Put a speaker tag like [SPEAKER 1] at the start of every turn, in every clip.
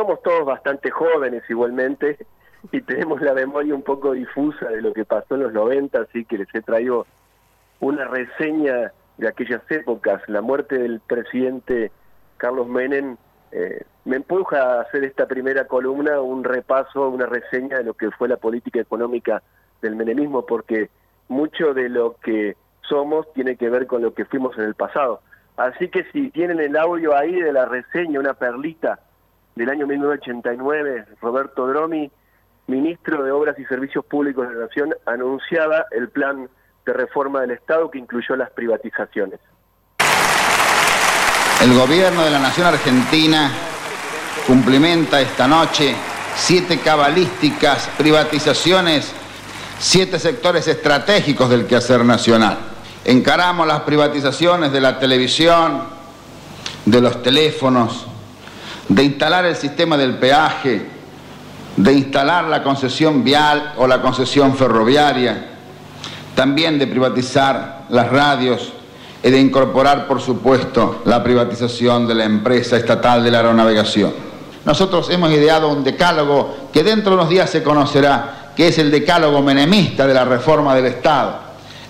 [SPEAKER 1] somos todos bastante jóvenes igualmente y tenemos la memoria un poco difusa de lo que pasó en los 90, así que les he traído una reseña de aquellas épocas. La muerte del presidente Carlos Menem eh, me empuja a hacer esta primera columna un repaso, una reseña de lo que fue la política económica del menemismo, porque mucho de lo que somos tiene que ver con lo que fuimos en el pasado. Así que si tienen el audio ahí de la reseña, una perlita del año 1989, Roberto Dromi, ministro de Obras y Servicios Públicos de la Nación, anunciaba el plan de reforma del Estado que incluyó las privatizaciones.
[SPEAKER 2] El gobierno de la Nación Argentina cumplimenta esta noche siete cabalísticas privatizaciones, siete sectores estratégicos del quehacer nacional. Encaramos las privatizaciones de la televisión, de los teléfonos, de instalar el sistema del peaje, de instalar la concesión vial o la concesión ferroviaria, también de privatizar las radios y de incorporar, por supuesto, la privatización de la empresa estatal de la aeronavegación. Nosotros hemos ideado un decálogo que dentro de unos días se conocerá, que es el decálogo menemista de la reforma del Estado.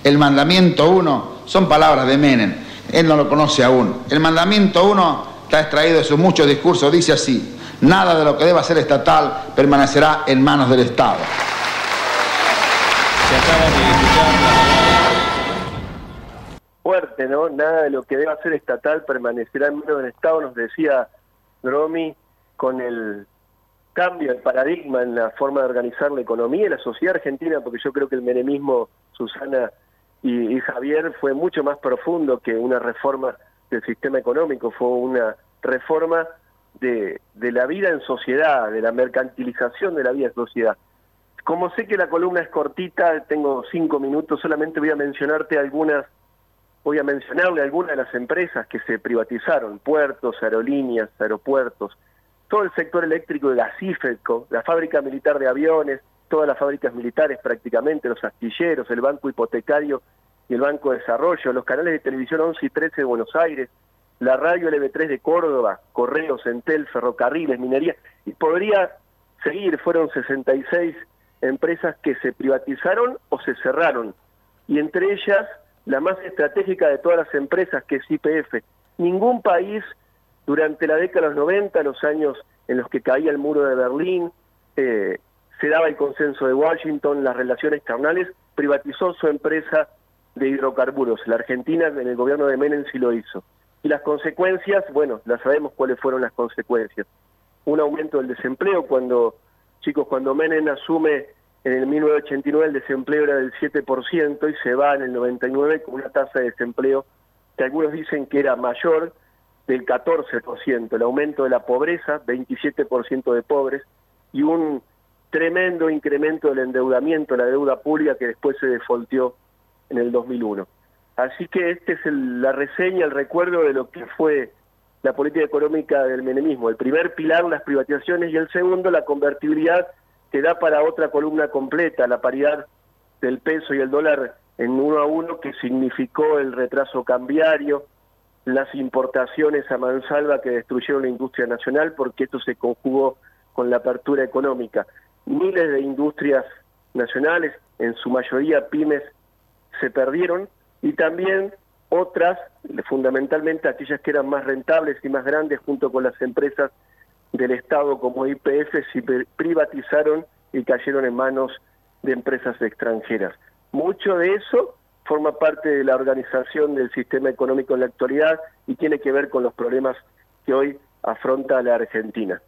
[SPEAKER 2] El mandamiento 1 son palabras de Menem, él no lo conoce aún. El mandamiento 1 está extraído de sus muchos discursos, dice así, nada de lo que deba ser estatal permanecerá en manos del Estado.
[SPEAKER 1] Fuerte, ¿no? Nada de lo que deba ser estatal permanecerá en manos del Estado, nos decía Dromi, con el cambio, el paradigma en la forma de organizar la economía y la sociedad argentina, porque yo creo que el menemismo, Susana y, y Javier, fue mucho más profundo que una reforma del sistema económico, fue una reforma de, de la vida en sociedad, de la mercantilización de la vida en sociedad. Como sé que la columna es cortita, tengo cinco minutos, solamente voy a mencionarte algunas, voy a mencionarle algunas de las empresas que se privatizaron, puertos, aerolíneas, aeropuertos, todo el sector eléctrico de la CIFECO, la fábrica militar de aviones, todas las fábricas militares prácticamente, los astilleros, el banco hipotecario y el Banco de Desarrollo, los canales de televisión 11 y 13 de Buenos Aires, la radio LB3 de Córdoba, Correos, Entel, Ferrocarriles, Minería, y podría seguir, fueron 66 empresas que se privatizaron o se cerraron, y entre ellas la más estratégica de todas las empresas, que es IPF. Ningún país durante la década de los 90, los años en los que caía el muro de Berlín, eh, se daba el consenso de Washington, las relaciones externales, privatizó su empresa de hidrocarburos. La Argentina en el gobierno de Menem sí lo hizo. Y las consecuencias, bueno, las sabemos cuáles fueron las consecuencias. Un aumento del desempleo cuando, chicos, cuando Menem asume en el 1989 el desempleo era del 7% y se va en el 99 con una tasa de desempleo que algunos dicen que era mayor del 14%, el aumento de la pobreza, 27% de pobres y un tremendo incremento del endeudamiento, la deuda pública que después se defolteó en el 2001. Así que este es la reseña, el recuerdo de lo que fue la política económica del menemismo. El primer pilar, las privatizaciones, y el segundo, la convertibilidad, que da para otra columna completa, la paridad del peso y el dólar en uno a uno, que significó el retraso cambiario, las importaciones a mansalva que destruyeron la industria nacional, porque esto se conjugó con la apertura económica. Miles de industrias nacionales, en su mayoría pymes, se perdieron y también otras, fundamentalmente aquellas que eran más rentables y más grandes, junto con las empresas del Estado como IPF, se privatizaron y cayeron en manos de empresas extranjeras. Mucho de eso forma parte de la organización del sistema económico en la actualidad y tiene que ver con los problemas que hoy afronta la Argentina.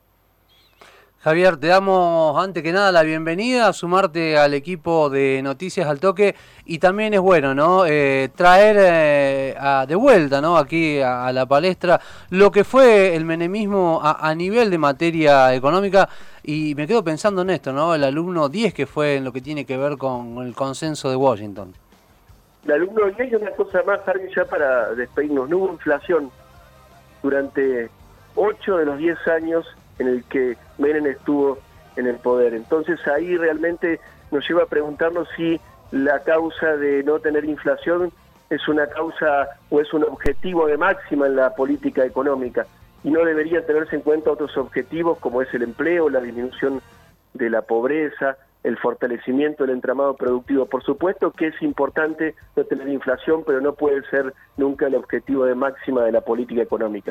[SPEAKER 3] Javier, te damos antes que nada la bienvenida a sumarte al equipo de Noticias al Toque y también es bueno, ¿no? Eh, traer eh, de vuelta, ¿no? Aquí a, la palestra lo que fue el menemismo a, nivel de materia económica y me quedo pensando en esto, ¿no? El alumno 10 que fue en lo que tiene que ver con el consenso de Washington.
[SPEAKER 1] El alumno 10 y una cosa más, Harvey, ya para despedirnos, no hubo inflación durante 8 de los 10 años en el que Menem estuvo en el poder. Entonces ahí realmente nos lleva a preguntarnos si la causa de no tener inflación es una causa o es un objetivo de máxima en la política económica. y no deberían tenerse en cuenta otros objetivos como es el empleo, la disminución de la pobreza, el fortalecimiento del entramado productivo. Por supuesto que es importante no tener inflación, pero no puede ser nunca el objetivo de máxima de la política económica.